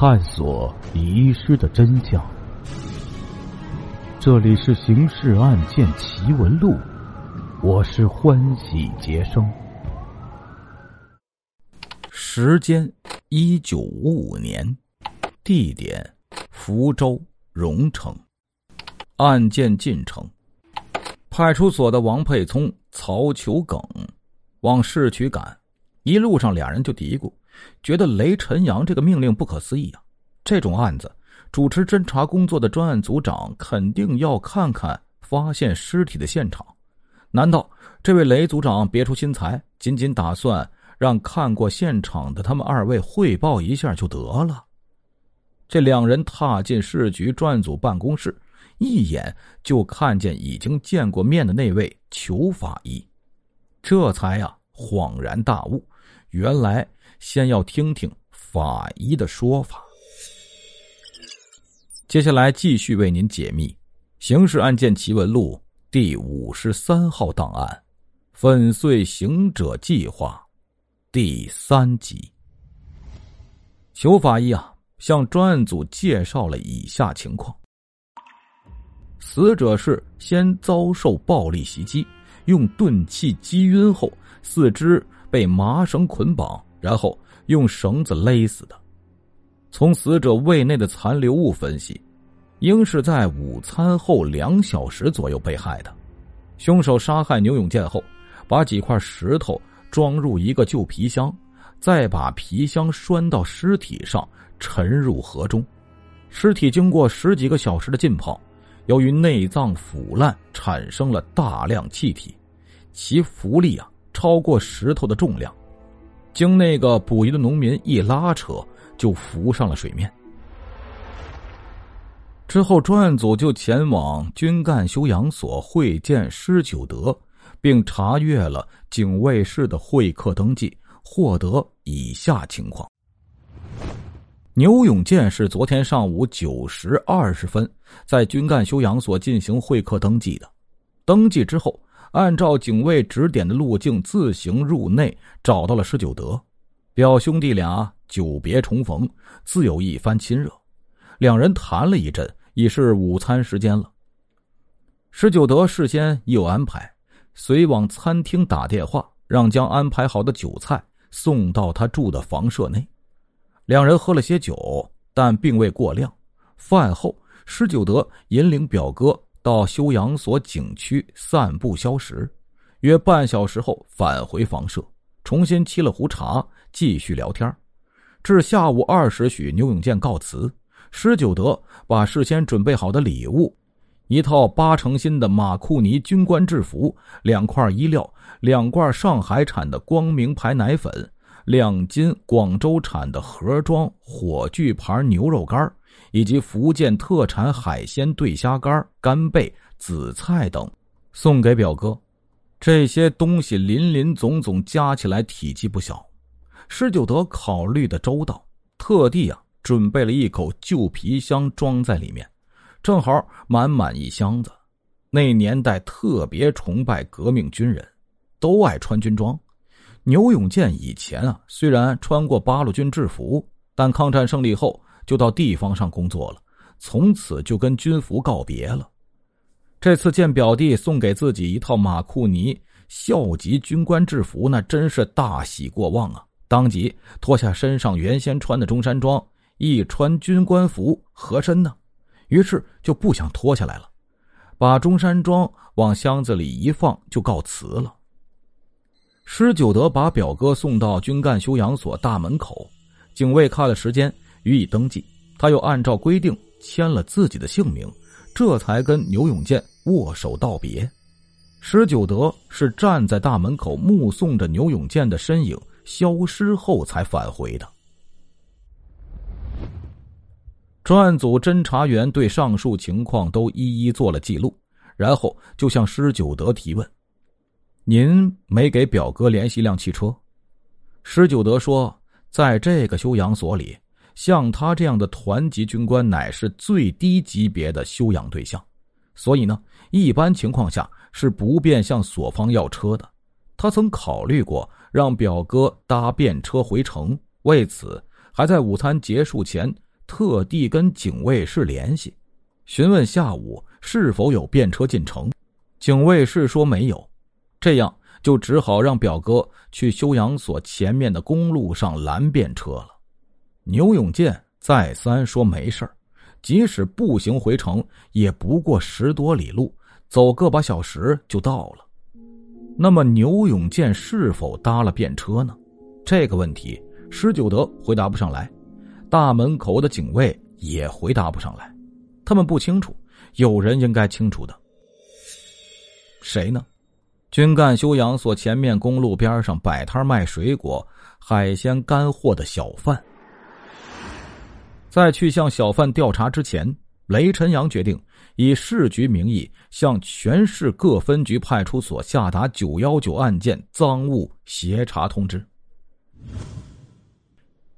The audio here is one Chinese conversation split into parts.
探索遗失的真相。这里是《刑事案件奇闻录》，我是欢喜杰生。时间：一九五五年，地点：福州荣城。案件进程：派出所的王佩聪、曹求耿往市区赶，一路上俩人就嘀咕。觉得雷晨阳这个命令不可思议啊！这种案子，主持侦查工作的专案组长肯定要看看发现尸体的现场。难道这位雷组长别出心裁，仅仅打算让看过现场的他们二位汇报一下就得了？这两人踏进市局专案组办公室，一眼就看见已经见过面的那位裘法医，这才呀恍然大悟，原来。先要听听法医的说法。接下来继续为您解密《刑事案件奇闻录》第五十三号档案——粉碎行者计划第三集。裘法医啊，向专案组介绍了以下情况：死者是先遭受暴力袭击，用钝器击晕后，四肢被麻绳捆绑。然后用绳子勒死的。从死者胃内的残留物分析，应是在午餐后两小时左右被害的。凶手杀害牛永健后，把几块石头装入一个旧皮箱，再把皮箱拴到尸体上，沉入河中。尸体经过十几个小时的浸泡，由于内脏腐烂，产生了大量气体，其浮力啊超过石头的重量。经那个捕鱼的农民一拉扯，就浮上了水面。之后，专案组就前往军干休养所会见施九德，并查阅了警卫室的会客登记，获得以下情况：牛永健是昨天上午九时二十分在军干休养所进行会客登记的，登记之后。按照警卫指点的路径自行入内，找到了施九德，表兄弟俩久别重逢，自有一番亲热。两人谈了一阵，已是午餐时间了。施九德事先已有安排，随往餐厅打电话，让将安排好的酒菜送到他住的房舍内。两人喝了些酒，但并未过量。饭后，施九德引领表哥。到休养所景区散步消食，约半小时后返回房舍，重新沏了壶茶，继续聊天。至下午二时许，牛永健告辞。施九德把事先准备好的礼物：一套八成新的马库尼军官制服，两块衣料，两罐上海产的光明牌奶粉，两斤广州产的盒装火炬牌牛肉干以及福建特产海鲜对虾干、干贝、紫菜等，送给表哥。这些东西林林总总加起来体积不小。施九德考虑的周到，特地啊准备了一口旧皮箱装在里面，正好满满一箱子。那年代特别崇拜革命军人，都爱穿军装。牛永健以前啊虽然穿过八路军制服，但抗战胜利后。就到地方上工作了，从此就跟军服告别了。这次见表弟送给自己一套马库尼校级军官制服，那真是大喜过望啊！当即脱下身上原先穿的中山装，一穿军官服合身呢，于是就不想脱下来了，把中山装往箱子里一放，就告辞了。施九德把表哥送到军干休养所大门口，警卫看了时间。予以登记，他又按照规定签了自己的姓名，这才跟牛永健握手道别。施九德是站在大门口目送着牛永健的身影消失后才返回的。专案组侦查员对上述情况都一一做了记录，然后就向施九德提问：“您没给表哥联系辆汽车？”施九德说：“在这个休养所里。”像他这样的团级军官乃是最低级别的修养对象，所以呢，一般情况下是不便向所方要车的。他曾考虑过让表哥搭便车回城，为此还在午餐结束前特地跟警卫室联系，询问下午是否有便车进城。警卫室说没有，这样就只好让表哥去修养所前面的公路上拦便车了。牛永健再三说没事即使步行回城，也不过十多里路，走个把小时就到了。那么牛永健是否搭了便车呢？这个问题施九德回答不上来，大门口的警卫也回答不上来，他们不清楚，有人应该清楚的。谁呢？军干休养所前面公路边上摆摊卖水果、海鲜干货的小贩。在去向小贩调查之前，雷晨阳决定以市局名义向全市各分局派出所下达“九幺九”案件赃物协查通知。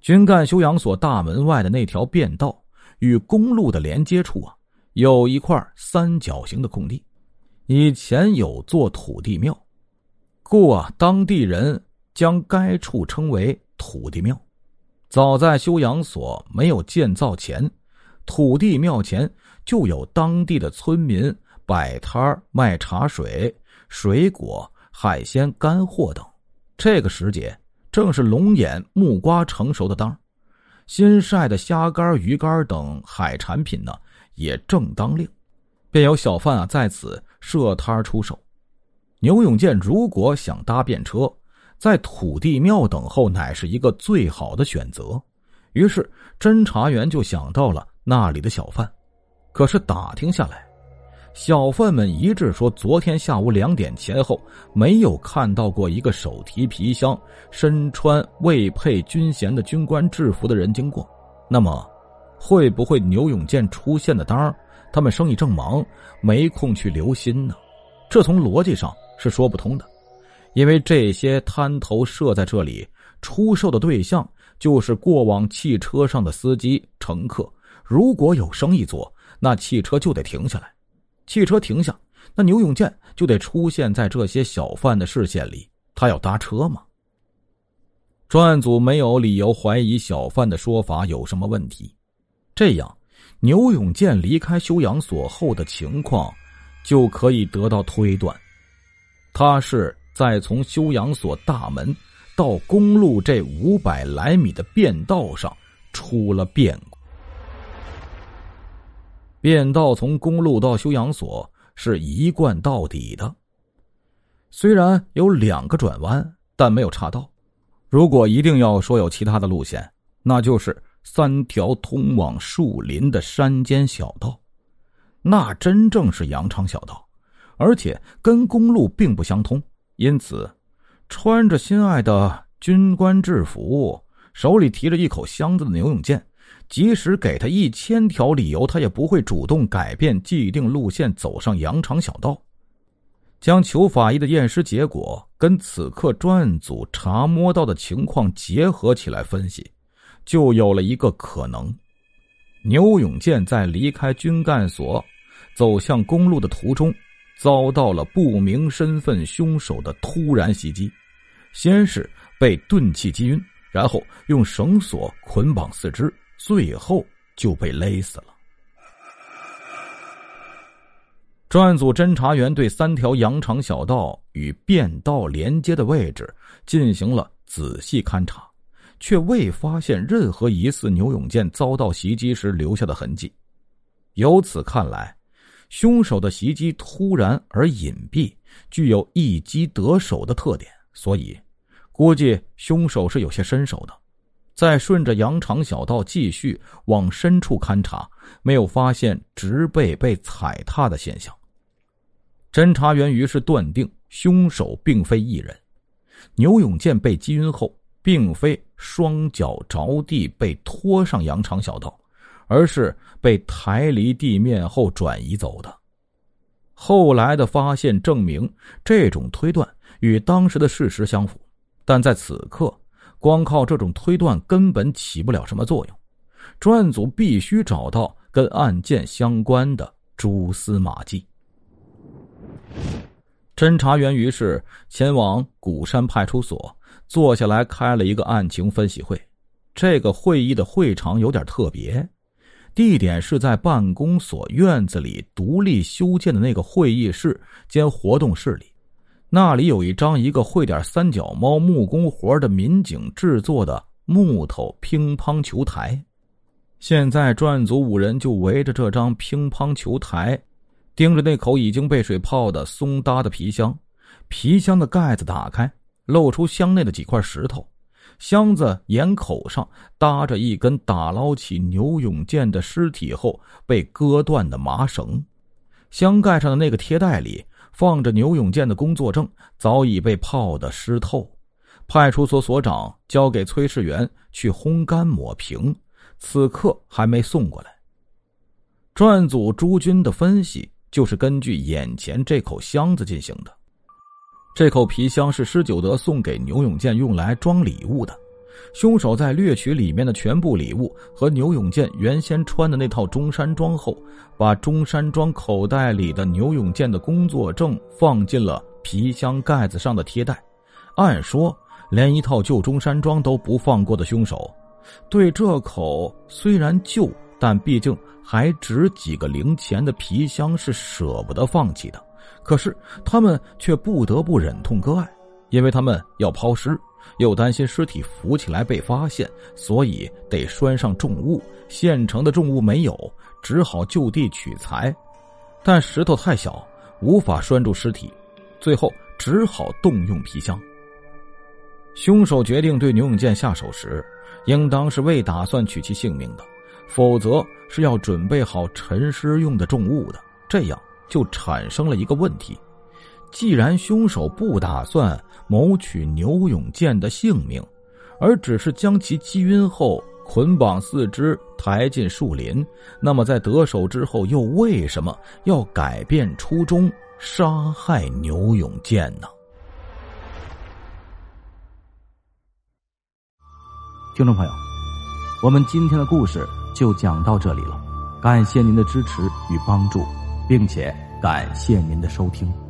军干休养所大门外的那条便道与公路的连接处啊，有一块三角形的空地，以前有座土地庙，故啊，当地人将该处称为土地庙。早在修养所没有建造前，土地庙前就有当地的村民摆摊卖茶水、水果、海鲜、干货等。这个时节正是龙眼、木瓜成熟的当新晒的虾干、鱼干等海产品呢也正当令，便有小贩啊在此设摊出售。牛永健如果想搭便车。在土地庙等候乃是一个最好的选择，于是侦查员就想到了那里的小贩。可是打听下来，小贩们一致说，昨天下午两点前后没有看到过一个手提皮箱、身穿未配军衔的军官制服的人经过。那么，会不会牛永健出现的当他们生意正忙，没空去留心呢？这从逻辑上是说不通的。因为这些摊头设在这里，出售的对象就是过往汽车上的司机、乘客。如果有生意做，那汽车就得停下来。汽车停下，那牛永健就得出现在这些小贩的视线里。他要搭车吗？专案组没有理由怀疑小贩的说法有什么问题。这样，牛永健离开休养所后的情况就可以得到推断。他是。在从修养所大门到公路这五百来米的便道上出了变故。便道从公路到修养所是一贯到底的，虽然有两个转弯，但没有岔道。如果一定要说有其他的路线，那就是三条通往树林的山间小道，那真正是羊肠小道，而且跟公路并不相通。因此，穿着心爱的军官制服、手里提着一口箱子的牛永健，即使给他一千条理由，他也不会主动改变既定路线，走上羊肠小道。将裘法医的验尸结果跟此刻专案组查摸到的情况结合起来分析，就有了一个可能：牛永健在离开军干所，走向公路的途中。遭到了不明身份凶手的突然袭击，先是被钝器击晕，然后用绳索捆绑四肢，最后就被勒死了。专案组侦查员对三条羊肠小道与便道连接的位置进行了仔细勘查，却未发现任何疑似牛永健遭到袭击时留下的痕迹。由此看来。凶手的袭击突然而隐蔽，具有一击得手的特点，所以估计凶手是有些身手的。再顺着羊肠小道继续往深处勘察，没有发现植被被踩踏的现象。侦查员于是断定凶手并非一人。牛永健被击晕后，并非双脚着地被拖上羊肠小道。而是被抬离地面后转移走的。后来的发现证明，这种推断与当时的事实相符，但在此刻，光靠这种推断根本起不了什么作用。专案组必须找到跟案件相关的蛛丝马迹。侦查员于是前往鼓山派出所，坐下来开了一个案情分析会。这个会议的会场有点特别。地点是在办公所院子里独立修建的那个会议室兼活动室里，那里有一张一个会点三脚猫木工活的民警制作的木头乒乓球台。现在专案组五人就围着这张乒乓球台，盯着那口已经被水泡的松搭的皮箱。皮箱的盖子打开，露出箱内的几块石头。箱子沿口上搭着一根打捞起牛永健的尸体后被割断的麻绳，箱盖上的那个贴袋里放着牛永健的工作证，早已被泡得湿透。派出所所长交给炊事员去烘干抹平，此刻还没送过来。专案组朱军的分析就是根据眼前这口箱子进行的。这口皮箱是施九德送给牛永健用来装礼物的。凶手在掠取里面的全部礼物和牛永健原先穿的那套中山装后，把中山装口袋里的牛永健的工作证放进了皮箱盖子上的贴袋。按说，连一套旧中山装都不放过的凶手，对这口虽然旧，但毕竟还值几个零钱的皮箱是舍不得放弃的。可是他们却不得不忍痛割爱，因为他们要抛尸，又担心尸体浮起来被发现，所以得拴上重物。现成的重物没有，只好就地取材，但石头太小，无法拴住尸体，最后只好动用皮箱。凶手决定对牛永健下手时，应当是未打算取其性命的，否则是要准备好沉尸用的重物的，这样。就产生了一个问题：既然凶手不打算谋取牛永健的性命，而只是将其击晕后捆绑四肢抬进树林，那么在得手之后又为什么要改变初衷杀害牛永健呢？听众朋友，我们今天的故事就讲到这里了，感谢您的支持与帮助。并且感谢您的收听。